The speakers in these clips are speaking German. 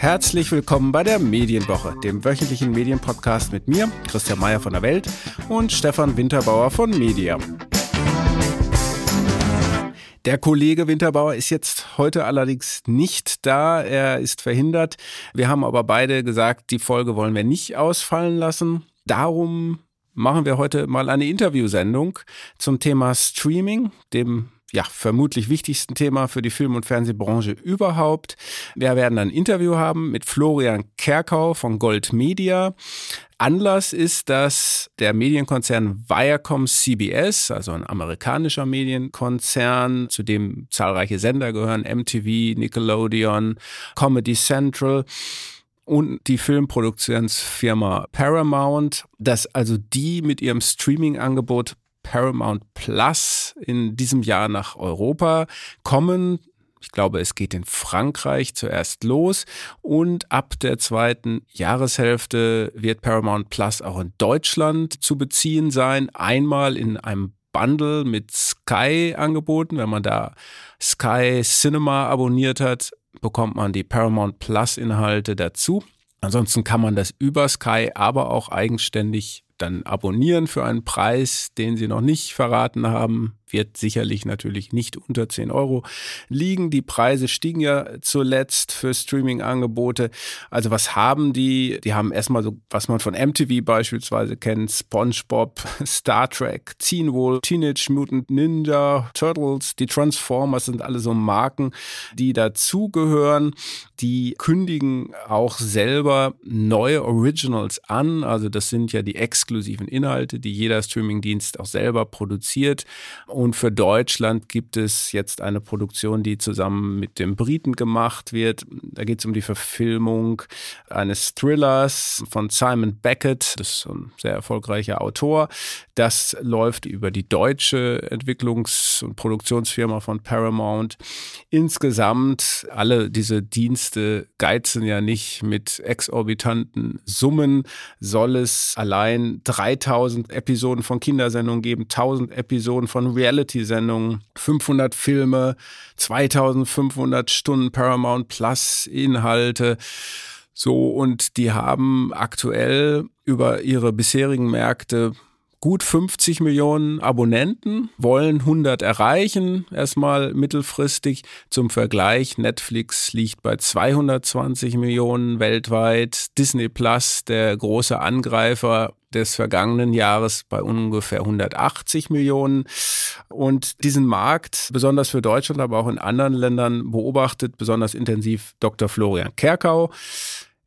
Herzlich willkommen bei der Medienwoche, dem wöchentlichen Medienpodcast mit mir, Christian Mayer von der Welt und Stefan Winterbauer von Media. Der Kollege Winterbauer ist jetzt heute allerdings nicht da. Er ist verhindert. Wir haben aber beide gesagt, die Folge wollen wir nicht ausfallen lassen. Darum machen wir heute mal eine Interviewsendung zum Thema Streaming, dem ja, vermutlich wichtigsten Thema für die Film- und Fernsehbranche überhaupt. Wir werden ein Interview haben mit Florian Kerkau von Gold Media. Anlass ist, dass der Medienkonzern Viacom CBS, also ein amerikanischer Medienkonzern, zu dem zahlreiche Sender gehören, MTV, Nickelodeon, Comedy Central, und die Filmproduktionsfirma Paramount, dass also die mit ihrem Streaming-Angebot Paramount Plus in diesem Jahr nach Europa kommen. Ich glaube, es geht in Frankreich zuerst los und ab der zweiten Jahreshälfte wird Paramount Plus auch in Deutschland zu beziehen sein. Einmal in einem Bundle mit Sky angeboten. Wenn man da Sky Cinema abonniert hat, bekommt man die Paramount Plus Inhalte dazu. Ansonsten kann man das über Sky aber auch eigenständig dann abonnieren für einen Preis, den sie noch nicht verraten haben wird sicherlich natürlich nicht unter 10 Euro liegen. Die Preise stiegen ja zuletzt für Streaming-Angebote. Also was haben die? Die haben erstmal so, was man von MTV beispielsweise kennt, SpongeBob, Star Trek, Teen Wolf, Teenage Mutant Ninja, Turtles, die Transformers sind alle so Marken, die dazugehören. Die kündigen auch selber neue Originals an. Also das sind ja die exklusiven Inhalte, die jeder Streamingdienst auch selber produziert. Für Deutschland gibt es jetzt eine Produktion, die zusammen mit dem Briten gemacht wird. Da geht es um die Verfilmung eines Thrillers von Simon Beckett. Das ist ein sehr erfolgreicher Autor. Das läuft über die deutsche Entwicklungs- und Produktionsfirma von Paramount. Insgesamt alle diese Dienste geizen ja nicht mit exorbitanten Summen. Soll es allein 3000 Episoden von Kindersendungen geben, 1000 Episoden von Reality Reality-Sendungen, 500 Filme, 2500 Stunden Paramount Plus Inhalte. So, und die haben aktuell über ihre bisherigen Märkte gut 50 Millionen Abonnenten, wollen 100 erreichen, erstmal mittelfristig. Zum Vergleich, Netflix liegt bei 220 Millionen weltweit, Disney Plus, der große Angreifer des vergangenen Jahres bei ungefähr 180 Millionen. Und diesen Markt, besonders für Deutschland, aber auch in anderen Ländern, beobachtet besonders intensiv Dr. Florian Kerkau.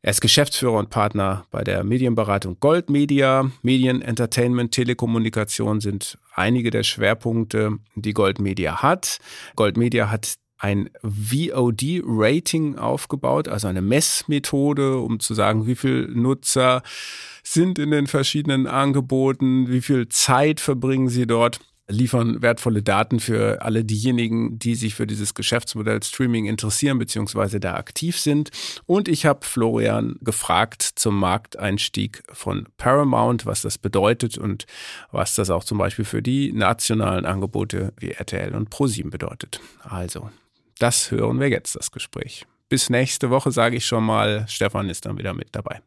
Er ist Geschäftsführer und Partner bei der Medienberatung Gold Media. Medien, Entertainment, Telekommunikation sind einige der Schwerpunkte, die Gold Media hat. Gold Media hat ein VOD-Rating aufgebaut, also eine Messmethode, um zu sagen, wie viele Nutzer sind in den verschiedenen Angeboten, wie viel Zeit verbringen sie dort liefern wertvolle Daten für alle diejenigen, die sich für dieses Geschäftsmodell Streaming interessieren bzw. da aktiv sind. Und ich habe Florian gefragt zum Markteinstieg von Paramount, was das bedeutet und was das auch zum Beispiel für die nationalen Angebote wie RTL und ProSieben bedeutet. Also, das hören wir jetzt, das Gespräch. Bis nächste Woche sage ich schon mal, Stefan ist dann wieder mit dabei.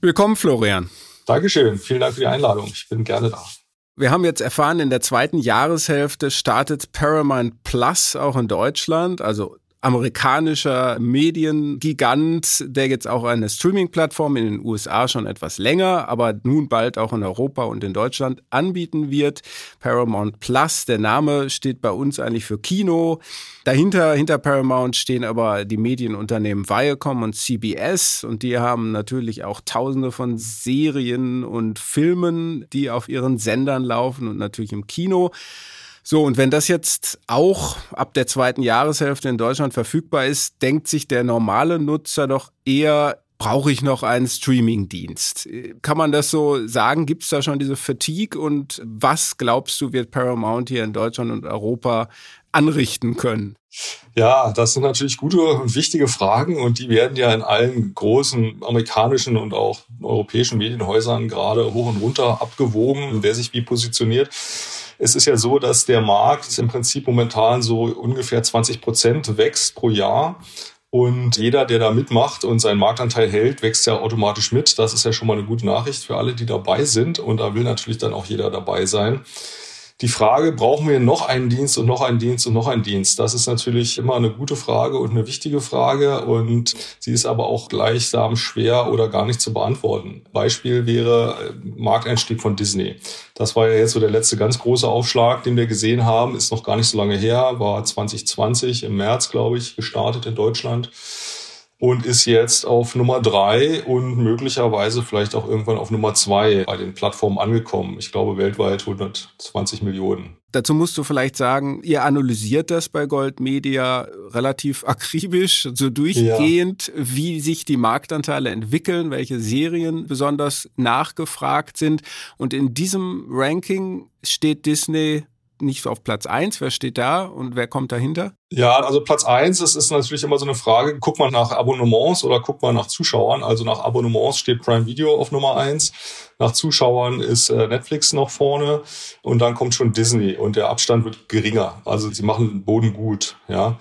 Willkommen, Florian. Dankeschön. Vielen Dank für die Einladung. Ich bin gerne da. Wir haben jetzt erfahren, in der zweiten Jahreshälfte startet Paramount Plus auch in Deutschland, also amerikanischer Mediengigant, der jetzt auch eine Streaming-Plattform in den USA schon etwas länger, aber nun bald auch in Europa und in Deutschland anbieten wird. Paramount Plus, der Name steht bei uns eigentlich für Kino. Dahinter, hinter Paramount stehen aber die Medienunternehmen Viacom und CBS und die haben natürlich auch tausende von Serien und Filmen, die auf ihren Sendern laufen und natürlich im Kino. So, und wenn das jetzt auch ab der zweiten Jahreshälfte in Deutschland verfügbar ist, denkt sich der normale Nutzer doch eher, brauche ich noch einen Streaming-Dienst? Kann man das so sagen? Gibt es da schon diese Fatigue? Und was glaubst du, wird Paramount hier in Deutschland und Europa anrichten können? Ja, das sind natürlich gute und wichtige Fragen und die werden ja in allen großen amerikanischen und auch europäischen Medienhäusern gerade hoch und runter abgewogen, wer sich wie positioniert. Es ist ja so, dass der Markt im Prinzip momentan so ungefähr 20 Prozent wächst pro Jahr. Und jeder, der da mitmacht und seinen Marktanteil hält, wächst ja automatisch mit. Das ist ja schon mal eine gute Nachricht für alle, die dabei sind. Und da will natürlich dann auch jeder dabei sein die Frage, brauchen wir noch einen Dienst und noch einen Dienst und noch einen Dienst? Das ist natürlich immer eine gute Frage und eine wichtige Frage und sie ist aber auch gleichsam schwer oder gar nicht zu beantworten. Beispiel wäre äh, Markteinstieg von Disney. Das war ja jetzt so der letzte ganz große Aufschlag, den wir gesehen haben, ist noch gar nicht so lange her, war 2020 im März, glaube ich, gestartet in Deutschland und ist jetzt auf Nummer drei und möglicherweise vielleicht auch irgendwann auf Nummer zwei bei den Plattformen angekommen. Ich glaube weltweit 120 Millionen. Dazu musst du vielleicht sagen, ihr analysiert das bei Gold Media relativ akribisch, so durchgehend, ja. wie sich die Marktanteile entwickeln, welche Serien besonders nachgefragt sind. Und in diesem Ranking steht Disney nicht auf Platz eins. Wer steht da und wer kommt dahinter? Ja, also Platz eins, das ist natürlich immer so eine Frage, guckt man nach Abonnements oder guckt man nach Zuschauern? Also nach Abonnements steht Prime Video auf Nummer eins, nach Zuschauern ist äh, Netflix noch vorne und dann kommt schon Disney und der Abstand wird geringer. Also sie machen den Boden gut, ja.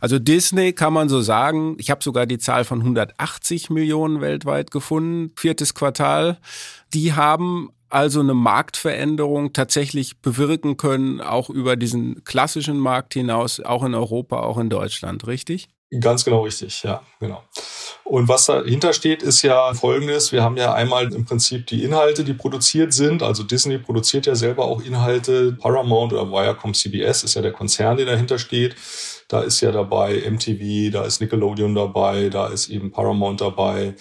Also Disney kann man so sagen, ich habe sogar die Zahl von 180 Millionen weltweit gefunden, viertes Quartal. Die haben also eine Marktveränderung tatsächlich bewirken können, auch über diesen klassischen Markt hinaus, auch in Europa, auch in Deutschland, richtig? Ganz genau richtig, ja, genau. Und was dahinter steht, ist ja folgendes. Wir haben ja einmal im Prinzip die Inhalte, die produziert sind. Also Disney produziert ja selber auch Inhalte. Paramount oder Viacom CBS ist ja der Konzern, der dahinter steht. Da ist ja dabei MTV, da ist Nickelodeon dabei, da ist eben Paramount dabei.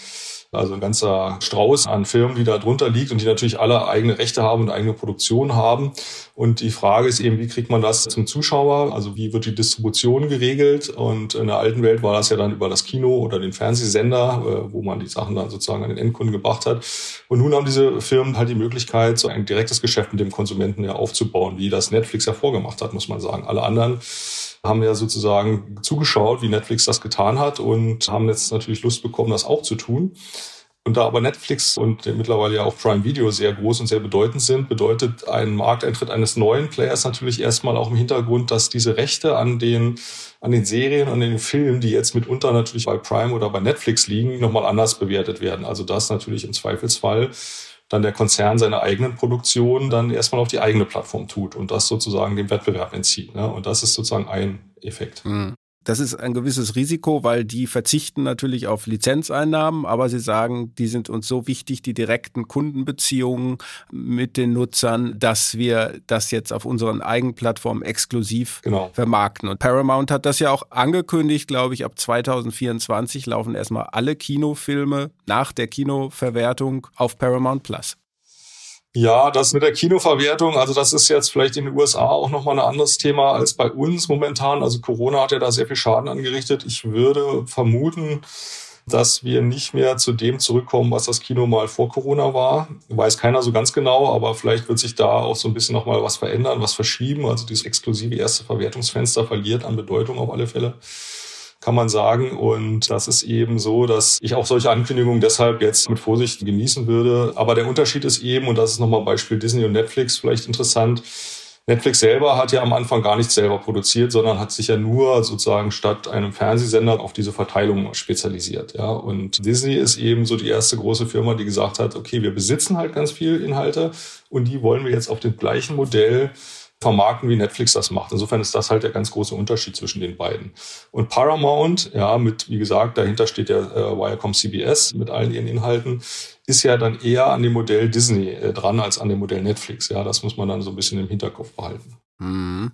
Also ein ganzer Strauß an Firmen, die da drunter liegt und die natürlich alle eigene Rechte haben und eigene Produktion haben. Und die Frage ist eben, wie kriegt man das zum Zuschauer? Also wie wird die Distribution geregelt? Und in der alten Welt war das ja dann über das Kino oder den Fernsehsender, äh, wo man die Sachen dann sozusagen an den Endkunden gebracht hat. Und nun haben diese Firmen halt die Möglichkeit, so ein direktes Geschäft mit dem Konsumenten ja aufzubauen, wie das Netflix ja vorgemacht hat, muss man sagen. Alle anderen haben ja sozusagen zugeschaut, wie Netflix das getan hat und haben jetzt natürlich Lust bekommen, das auch zu tun. Und da aber Netflix und mittlerweile ja auch Prime Video sehr groß und sehr bedeutend sind, bedeutet ein Markteintritt eines neuen Players natürlich erstmal auch im Hintergrund, dass diese Rechte an den, an den Serien, an den Filmen, die jetzt mitunter natürlich bei Prime oder bei Netflix liegen, nochmal anders bewertet werden. Also das natürlich im Zweifelsfall dann der Konzern seine eigenen Produktionen dann erstmal auf die eigene Plattform tut und das sozusagen dem Wettbewerb entzieht. Ne? Und das ist sozusagen ein Effekt. Mhm. Das ist ein gewisses Risiko, weil die verzichten natürlich auf Lizenzeinnahmen, aber sie sagen, die sind uns so wichtig, die direkten Kundenbeziehungen mit den Nutzern, dass wir das jetzt auf unseren Eigenplattformen exklusiv genau. vermarkten. Und Paramount hat das ja auch angekündigt, glaube ich, ab 2024 laufen erstmal alle Kinofilme nach der Kinoverwertung auf Paramount Plus. Ja, das mit der Kinoverwertung, also das ist jetzt vielleicht in den USA auch nochmal ein anderes Thema als bei uns momentan. Also Corona hat ja da sehr viel Schaden angerichtet. Ich würde vermuten, dass wir nicht mehr zu dem zurückkommen, was das Kino mal vor Corona war. Weiß keiner so ganz genau, aber vielleicht wird sich da auch so ein bisschen nochmal was verändern, was verschieben. Also dieses exklusive erste Verwertungsfenster verliert an Bedeutung auf alle Fälle kann man sagen. Und das ist eben so, dass ich auch solche Ankündigungen deshalb jetzt mit Vorsicht genießen würde. Aber der Unterschied ist eben, und das ist nochmal Beispiel Disney und Netflix vielleicht interessant, Netflix selber hat ja am Anfang gar nichts selber produziert, sondern hat sich ja nur sozusagen statt einem Fernsehsender auf diese Verteilung spezialisiert. Ja, und Disney ist eben so die erste große Firma, die gesagt hat, okay, wir besitzen halt ganz viel Inhalte und die wollen wir jetzt auf dem gleichen Modell vermarkten, wie Netflix das macht. Insofern ist das halt der ganz große Unterschied zwischen den beiden. Und Paramount, ja, mit, wie gesagt, dahinter steht der äh, Viacom CBS mit allen ihren Inhalten, ist ja dann eher an dem Modell Disney äh, dran als an dem Modell Netflix. Ja, das muss man dann so ein bisschen im Hinterkopf behalten. Mhm.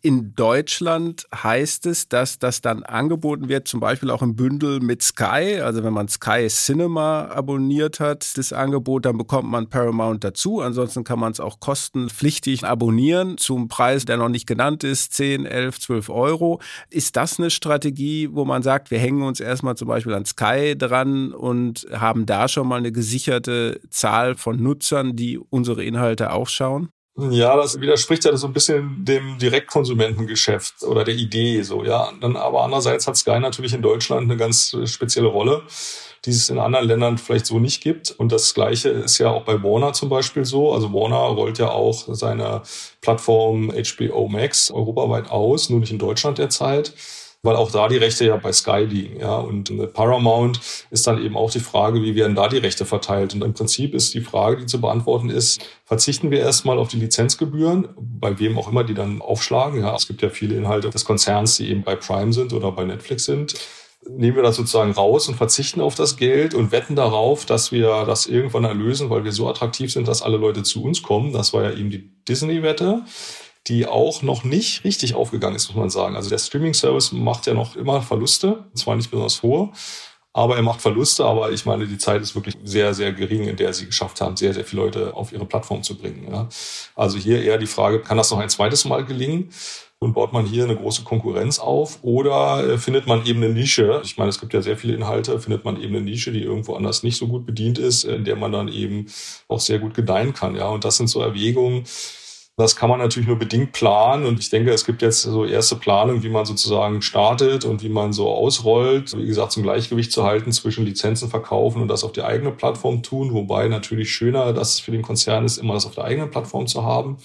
In Deutschland heißt es, dass das dann angeboten wird, zum Beispiel auch im Bündel mit Sky. Also wenn man Sky Cinema abonniert hat, das Angebot, dann bekommt man Paramount dazu. Ansonsten kann man es auch kostenpflichtig abonnieren zum Preis, der noch nicht genannt ist, 10, 11, 12 Euro. Ist das eine Strategie, wo man sagt, wir hängen uns erstmal zum Beispiel an Sky dran und haben da schon mal eine gesicherte Zahl von Nutzern, die unsere Inhalte auch schauen? Ja, das widerspricht ja so ein bisschen dem Direktkonsumentengeschäft oder der Idee so, ja. Dann aber andererseits hat Sky natürlich in Deutschland eine ganz spezielle Rolle, die es in anderen Ländern vielleicht so nicht gibt. Und das Gleiche ist ja auch bei Warner zum Beispiel so. Also Warner rollt ja auch seine Plattform HBO Max europaweit aus, nur nicht in Deutschland derzeit. Weil auch da die Rechte ja bei Sky liegen. Ja. Und mit Paramount ist dann eben auch die Frage, wie werden da die Rechte verteilt? Und im Prinzip ist die Frage, die zu beantworten ist, verzichten wir erstmal auf die Lizenzgebühren, bei wem auch immer die dann aufschlagen. Ja. Es gibt ja viele Inhalte des Konzerns, die eben bei Prime sind oder bei Netflix sind nehmen wir das sozusagen raus und verzichten auf das Geld und wetten darauf, dass wir das irgendwann erlösen, weil wir so attraktiv sind, dass alle Leute zu uns kommen. Das war ja eben die Disney-Wette die auch noch nicht richtig aufgegangen ist, muss man sagen. Also der Streaming-Service macht ja noch immer Verluste, zwar nicht besonders hohe, aber er macht Verluste, aber ich meine, die Zeit ist wirklich sehr, sehr gering, in der sie geschafft haben, sehr, sehr viele Leute auf ihre Plattform zu bringen. Ja. Also hier eher die Frage, kann das noch ein zweites Mal gelingen? Und baut man hier eine große Konkurrenz auf oder äh, findet man eben eine Nische? Ich meine, es gibt ja sehr viele Inhalte, findet man eben eine Nische, die irgendwo anders nicht so gut bedient ist, in der man dann eben auch sehr gut gedeihen kann. Ja, und das sind so Erwägungen, das kann man natürlich nur bedingt planen. Und ich denke, es gibt jetzt so erste Planungen, wie man sozusagen startet und wie man so ausrollt, wie gesagt, zum Gleichgewicht zu halten zwischen Lizenzen verkaufen und das auf die eigene Plattform tun, wobei natürlich schöner das für den Konzern ist, immer das auf der eigenen Plattform zu haben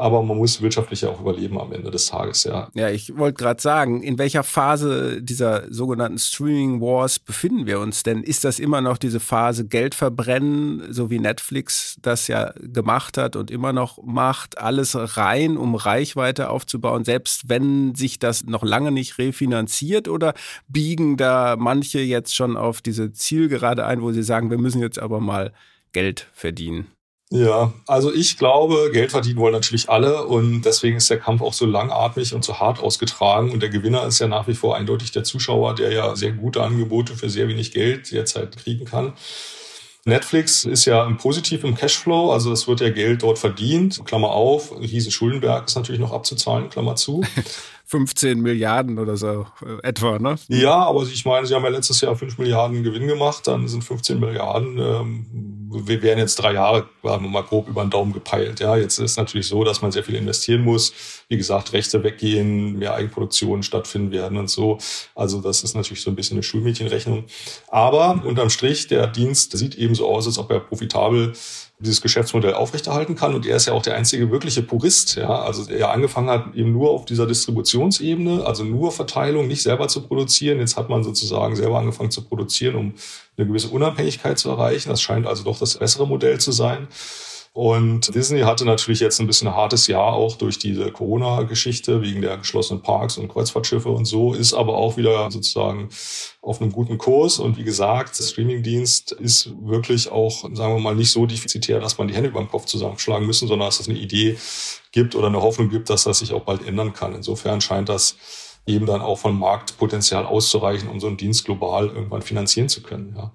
aber man muss wirtschaftlich ja auch überleben am Ende des Tages, ja. Ja, ich wollte gerade sagen, in welcher Phase dieser sogenannten Streaming Wars befinden wir uns denn? Ist das immer noch diese Phase Geld verbrennen, so wie Netflix das ja gemacht hat und immer noch macht, alles rein, um Reichweite aufzubauen, selbst wenn sich das noch lange nicht refinanziert oder biegen da manche jetzt schon auf diese Zielgerade ein, wo sie sagen, wir müssen jetzt aber mal Geld verdienen? Ja, also ich glaube, Geld verdienen wollen natürlich alle und deswegen ist der Kampf auch so langatmig und so hart ausgetragen und der Gewinner ist ja nach wie vor eindeutig der Zuschauer, der ja sehr gute Angebote für sehr wenig Geld derzeit kriegen kann. Netflix ist ja im Positiv im Cashflow, also es wird ja Geld dort verdient, Klammer auf, riesen Schuldenberg ist natürlich noch abzuzahlen, Klammer zu. 15 Milliarden oder so äh, etwa, ne? Ja, aber ich meine, sie haben ja letztes Jahr 5 Milliarden Gewinn gemacht, dann sind 15 Milliarden ähm, wir wären jetzt drei Jahre, sagen wir mal grob über den Daumen gepeilt. Ja, jetzt ist natürlich so, dass man sehr viel investieren muss. Wie gesagt, Rechte weggehen, mehr Eigenproduktionen stattfinden werden und so. Also das ist natürlich so ein bisschen eine Schulmädchenrechnung. Aber unterm Strich, der Dienst sieht eben so aus, als ob er profitabel dieses Geschäftsmodell aufrechterhalten kann. Und er ist ja auch der einzige wirkliche Purist. Ja? Also er angefangen hat eben nur auf dieser Distributionsebene, also nur Verteilung, nicht selber zu produzieren. Jetzt hat man sozusagen selber angefangen zu produzieren, um eine gewisse Unabhängigkeit zu erreichen. Das scheint also doch das bessere Modell zu sein. Und Disney hatte natürlich jetzt ein bisschen ein hartes Jahr auch durch diese Corona-Geschichte wegen der geschlossenen Parks und Kreuzfahrtschiffe und so, ist aber auch wieder sozusagen auf einem guten Kurs. Und wie gesagt, der Streamingdienst ist wirklich auch, sagen wir mal, nicht so defizitär, dass man die Hände über den Kopf zusammenschlagen müssen, sondern dass es eine Idee gibt oder eine Hoffnung gibt, dass das sich auch bald ändern kann. Insofern scheint das eben dann auch von Marktpotenzial auszureichen, um so einen Dienst global irgendwann finanzieren zu können. Ja.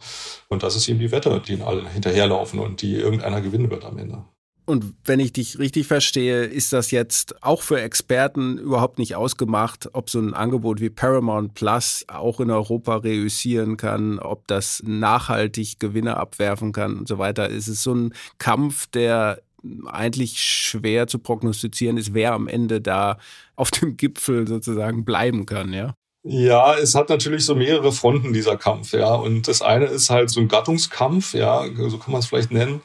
Und das ist eben die Wette, die alle hinterherlaufen und die irgendeiner gewinnen wird am Ende. Und wenn ich dich richtig verstehe, ist das jetzt auch für Experten überhaupt nicht ausgemacht, ob so ein Angebot wie Paramount Plus auch in Europa reüssieren kann, ob das nachhaltig Gewinne abwerfen kann und so weiter. Ist es so ein Kampf, der eigentlich schwer zu prognostizieren ist, wer am Ende da auf dem Gipfel sozusagen bleiben kann, ja? Ja, es hat natürlich so mehrere Fronten, dieser Kampf, ja. Und das eine ist halt so ein Gattungskampf, ja, so kann man es vielleicht nennen.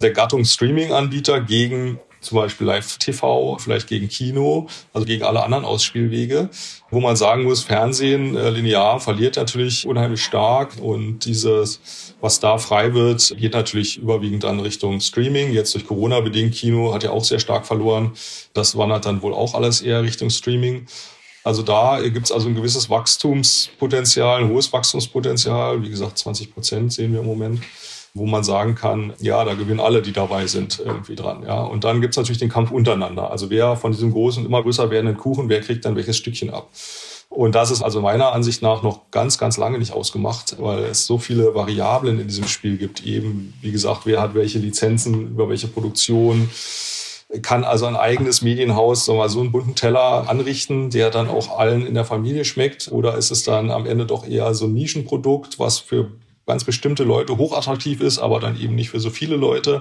Der Gattungs-Streaming-Anbieter gegen zum Beispiel Live-TV, vielleicht gegen Kino, also gegen alle anderen Ausspielwege, wo man sagen muss, Fernsehen äh, linear verliert natürlich unheimlich stark und dieses, was da frei wird, geht natürlich überwiegend dann Richtung Streaming. Jetzt durch Corona bedingt Kino hat ja auch sehr stark verloren. Das wandert dann wohl auch alles eher Richtung Streaming. Also da gibt es also ein gewisses Wachstumspotenzial, ein hohes Wachstumspotenzial. Wie gesagt, 20 Prozent sehen wir im Moment wo man sagen kann, ja, da gewinnen alle, die dabei sind, irgendwie dran. Ja. Und dann gibt's natürlich den Kampf untereinander. Also wer von diesem großen, immer größer werdenden Kuchen, wer kriegt dann welches Stückchen ab? Und das ist also meiner Ansicht nach noch ganz, ganz lange nicht ausgemacht, weil es so viele Variablen in diesem Spiel gibt. Eben, wie gesagt, wer hat welche Lizenzen, über welche Produktion, kann also ein eigenes Medienhaus so mal so einen bunten Teller anrichten, der dann auch allen in der Familie schmeckt? Oder ist es dann am Ende doch eher so ein Nischenprodukt, was für ganz bestimmte Leute hochattraktiv ist, aber dann eben nicht für so viele Leute.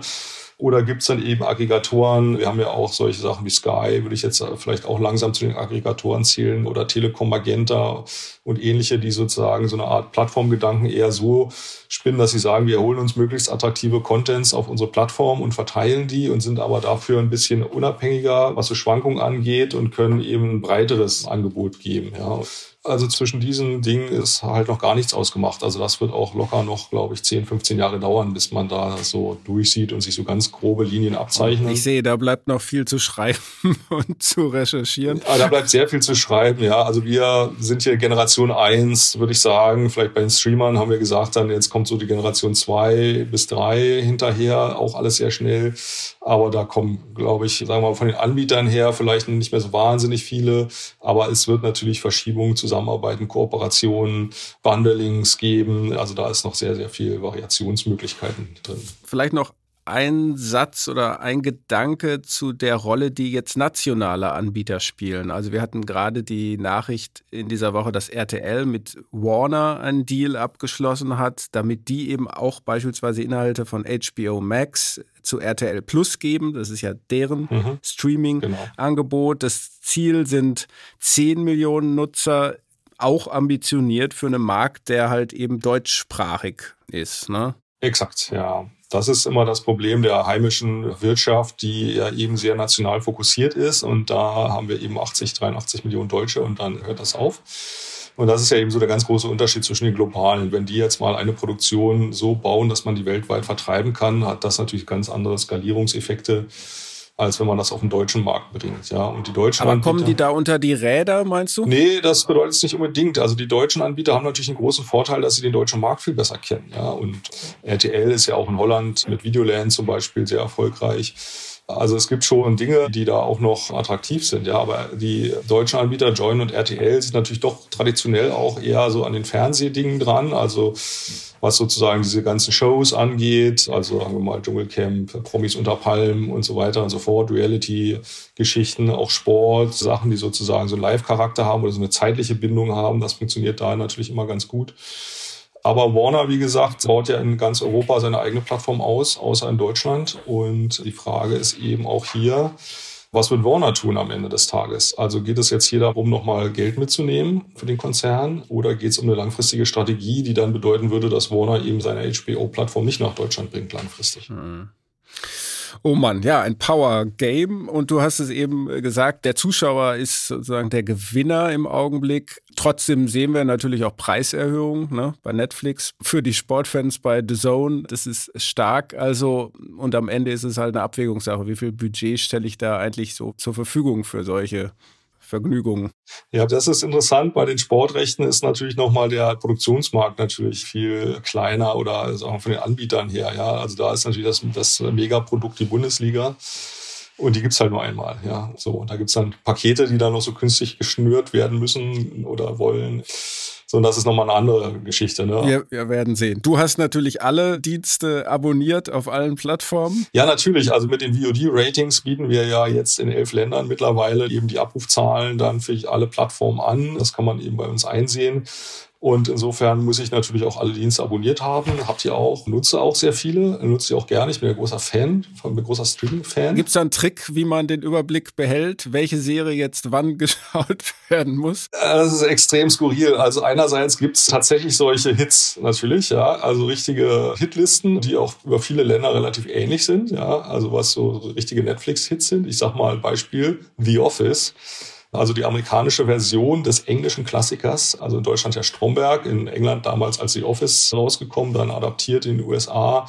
Oder gibt's dann eben Aggregatoren? Wir haben ja auch solche Sachen wie Sky, würde ich jetzt vielleicht auch langsam zu den Aggregatoren zählen, oder Telekom Magenta und ähnliche, die sozusagen so eine Art Plattformgedanken eher so spinnen, dass sie sagen, wir holen uns möglichst attraktive Contents auf unsere Plattform und verteilen die und sind aber dafür ein bisschen unabhängiger, was so Schwankungen angeht und können eben ein breiteres Angebot geben. Ja. Also zwischen diesen Dingen ist halt noch gar nichts ausgemacht. Also das wird auch locker noch, glaube ich, 10, 15 Jahre dauern, bis man da so durchsieht und sich so ganz grobe Linien abzeichnet. Ich sehe, da bleibt noch viel zu schreiben und zu recherchieren. Ja, da bleibt sehr viel zu schreiben, ja. Also wir sind hier Generation 1, würde ich sagen. Vielleicht bei den Streamern haben wir gesagt, dann jetzt kommt so die Generation 2 bis 3 hinterher, auch alles sehr schnell. Aber da kommen, glaube ich, sagen wir mal, von den Anbietern her vielleicht nicht mehr so wahnsinnig viele. Aber es wird natürlich Verschiebungen zu Zusammenarbeiten, Kooperationen, Bundlings geben. Also da ist noch sehr, sehr viel Variationsmöglichkeiten drin. Vielleicht noch ein Satz oder ein Gedanke zu der Rolle, die jetzt nationale Anbieter spielen. Also wir hatten gerade die Nachricht in dieser Woche, dass RTL mit Warner einen Deal abgeschlossen hat, damit die eben auch beispielsweise Inhalte von HBO Max zu RTL Plus geben. Das ist ja deren mhm. Streaming-Angebot. Genau. Das Ziel sind 10 Millionen Nutzer auch ambitioniert für einen Markt, der halt eben deutschsprachig ist. Ne? Exakt, ja. Das ist immer das Problem der heimischen Wirtschaft, die ja eben sehr national fokussiert ist. Und da haben wir eben 80, 83 Millionen Deutsche und dann hört das auf. Und das ist ja eben so der ganz große Unterschied zwischen den globalen. Wenn die jetzt mal eine Produktion so bauen, dass man die weltweit vertreiben kann, hat das natürlich ganz andere Skalierungseffekte als wenn man das auf den deutschen Markt bringt. Ja, und die deutschen Aber kommen die da unter die Räder, meinst du? Nee, das bedeutet es nicht unbedingt. Also die deutschen Anbieter haben natürlich einen großen Vorteil, dass sie den deutschen Markt viel besser kennen. Ja, und RTL ist ja auch in Holland mit Videoland zum Beispiel sehr erfolgreich. Also es gibt schon Dinge, die da auch noch attraktiv sind, ja. Aber die deutschen Anbieter Join und RTL sind natürlich doch traditionell auch eher so an den Fernsehdingen dran. Also was sozusagen diese ganzen Shows angeht, also sagen wir mal Dschungelcamp, Promis unter Palmen und so weiter und so fort, Reality-Geschichten, auch Sport, Sachen, die sozusagen so einen Live-Charakter haben oder so eine zeitliche Bindung haben, das funktioniert da natürlich immer ganz gut. Aber Warner, wie gesagt, baut ja in ganz Europa seine eigene Plattform aus, außer in Deutschland. Und die Frage ist eben auch hier, was wird Warner tun am Ende des Tages? Also geht es jetzt hier darum, nochmal Geld mitzunehmen für den Konzern oder geht es um eine langfristige Strategie, die dann bedeuten würde, dass Warner eben seine HBO-Plattform nicht nach Deutschland bringt langfristig? Mhm. Oh Mann, ja, ein Power Game. Und du hast es eben gesagt, der Zuschauer ist sozusagen der Gewinner im Augenblick. Trotzdem sehen wir natürlich auch Preiserhöhungen ne, bei Netflix für die Sportfans bei The Zone. Das ist stark. Also, und am Ende ist es halt eine Abwägungssache. Wie viel Budget stelle ich da eigentlich so zur Verfügung für solche Vergnügungen. Ja, das ist interessant. Bei den Sportrechten ist natürlich nochmal der Produktionsmarkt natürlich viel kleiner oder sagen wir von den Anbietern her. Ja, also da ist natürlich das, das Megaprodukt die Bundesliga. Und die gibt's halt nur einmal, ja. So, und da gibt's dann Pakete, die dann noch so künstlich geschnürt werden müssen oder wollen. So, und das ist nochmal eine andere Geschichte. Ne? Wir, wir werden sehen. Du hast natürlich alle Dienste abonniert auf allen Plattformen. Ja, natürlich. Also mit den VOD-Ratings bieten wir ja jetzt in elf Ländern mittlerweile eben die Abrufzahlen dann für alle Plattformen an. Das kann man eben bei uns einsehen. Und insofern muss ich natürlich auch alle Dienste abonniert haben. Habt ihr auch, nutze auch sehr viele, nutze ich auch gerne. Ich bin ein großer Fan, bin ein großer Streaming-Fan. Gibt es da einen Trick, wie man den Überblick behält, welche Serie jetzt wann geschaut werden muss? Äh, das ist extrem skurril. Also einerseits gibt es tatsächlich solche Hits natürlich, ja, also richtige Hitlisten, die auch über viele Länder relativ ähnlich sind, ja, also was so richtige Netflix-Hits sind. Ich sag mal Beispiel The Office also die amerikanische Version des englischen Klassikers, also in Deutschland ja Stromberg, in England damals als The Office rausgekommen, dann adaptiert in den USA,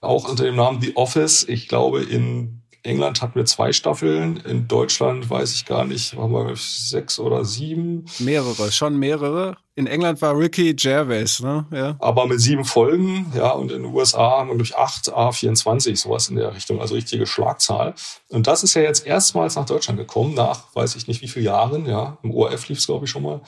auch unter dem Namen The Office. Ich glaube, in England hatten wir zwei Staffeln, in Deutschland weiß ich gar nicht, waren wir sechs oder sieben. Mehrere, schon mehrere. In England war Ricky Gervais, ne? Ja. Aber mit sieben Folgen, ja, und in den USA haben wir durch acht A24, sowas in der Richtung, also richtige Schlagzahl. Und das ist ja jetzt erstmals nach Deutschland gekommen, nach weiß ich nicht wie viele Jahren, ja. Im ORF lief es, glaube ich, schon mal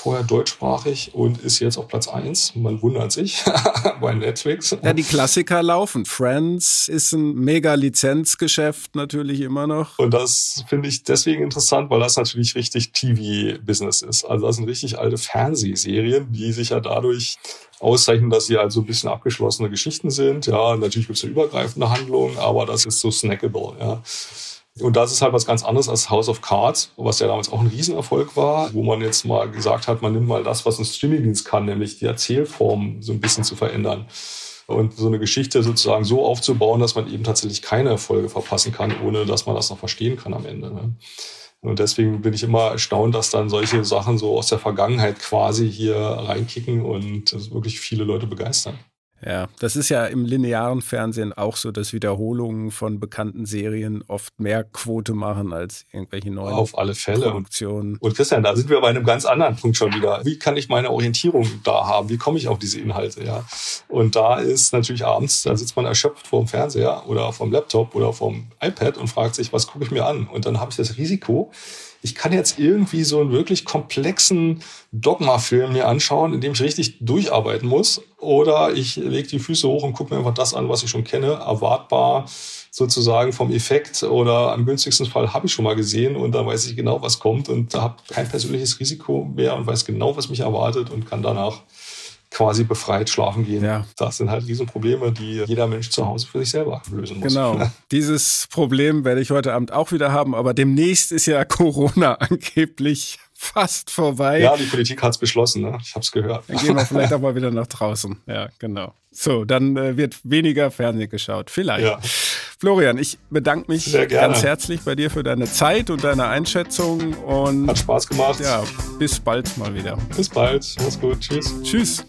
vorher deutschsprachig und ist jetzt auf Platz eins. Man wundert sich bei Netflix. Ja, die Klassiker laufen. Friends ist ein mega Lizenzgeschäft natürlich immer noch. Und das finde ich deswegen interessant, weil das natürlich richtig TV-Business ist. Also das sind richtig alte Fernsehserien, die sich ja dadurch auszeichnen, dass sie halt so ein bisschen abgeschlossene Geschichten sind. Ja, natürlich gibt es eine übergreifende Handlung, aber das ist so snackable, ja. Und das ist halt was ganz anderes als House of Cards, was ja damals auch ein Riesenerfolg war, wo man jetzt mal gesagt hat, man nimmt mal das, was ein Streamingdienst kann, nämlich die Erzählform so ein bisschen zu verändern. Und so eine Geschichte sozusagen so aufzubauen, dass man eben tatsächlich keine Erfolge verpassen kann, ohne dass man das noch verstehen kann am Ende. Ne? Und deswegen bin ich immer erstaunt, dass dann solche Sachen so aus der Vergangenheit quasi hier reinkicken und wirklich viele Leute begeistern. Ja, das ist ja im linearen Fernsehen auch so, dass Wiederholungen von bekannten Serien oft mehr Quote machen als irgendwelche neuen Auf alle Fälle. Produktionen. Und Christian, da sind wir bei einem ganz anderen Punkt schon wieder. Wie kann ich meine Orientierung da haben? Wie komme ich auf diese Inhalte? Ja. Und da ist natürlich abends, da sitzt man erschöpft vor dem Fernseher oder vom Laptop oder vom iPad und fragt sich, was gucke ich mir an? Und dann habe ich das Risiko, ich kann jetzt irgendwie so einen wirklich komplexen Dogma-Film mir anschauen, in dem ich richtig durcharbeiten muss. Oder ich lege die Füße hoch und gucke mir einfach das an, was ich schon kenne, erwartbar sozusagen vom Effekt oder am günstigsten Fall habe ich schon mal gesehen und dann weiß ich genau, was kommt und da habe kein persönliches Risiko mehr und weiß genau, was mich erwartet und kann danach quasi befreit schlafen gehen. Ja. Das sind halt diese Probleme, die jeder Mensch zu Hause für sich selber lösen muss. Genau. Dieses Problem werde ich heute Abend auch wieder haben, aber demnächst ist ja Corona angeblich fast vorbei. Ja, die Politik hat es beschlossen, ne? ich habe es gehört. Dann gehen wir vielleicht auch mal wieder nach draußen. Ja, genau. So, dann äh, wird weniger Fernsehen geschaut. Vielleicht. Ja. Florian, ich bedanke mich ganz herzlich bei dir für deine Zeit und deine Einschätzung. Und Hat Spaß gemacht. Ja, bis bald mal wieder. Bis bald. Mach's gut. Tschüss. Tschüss.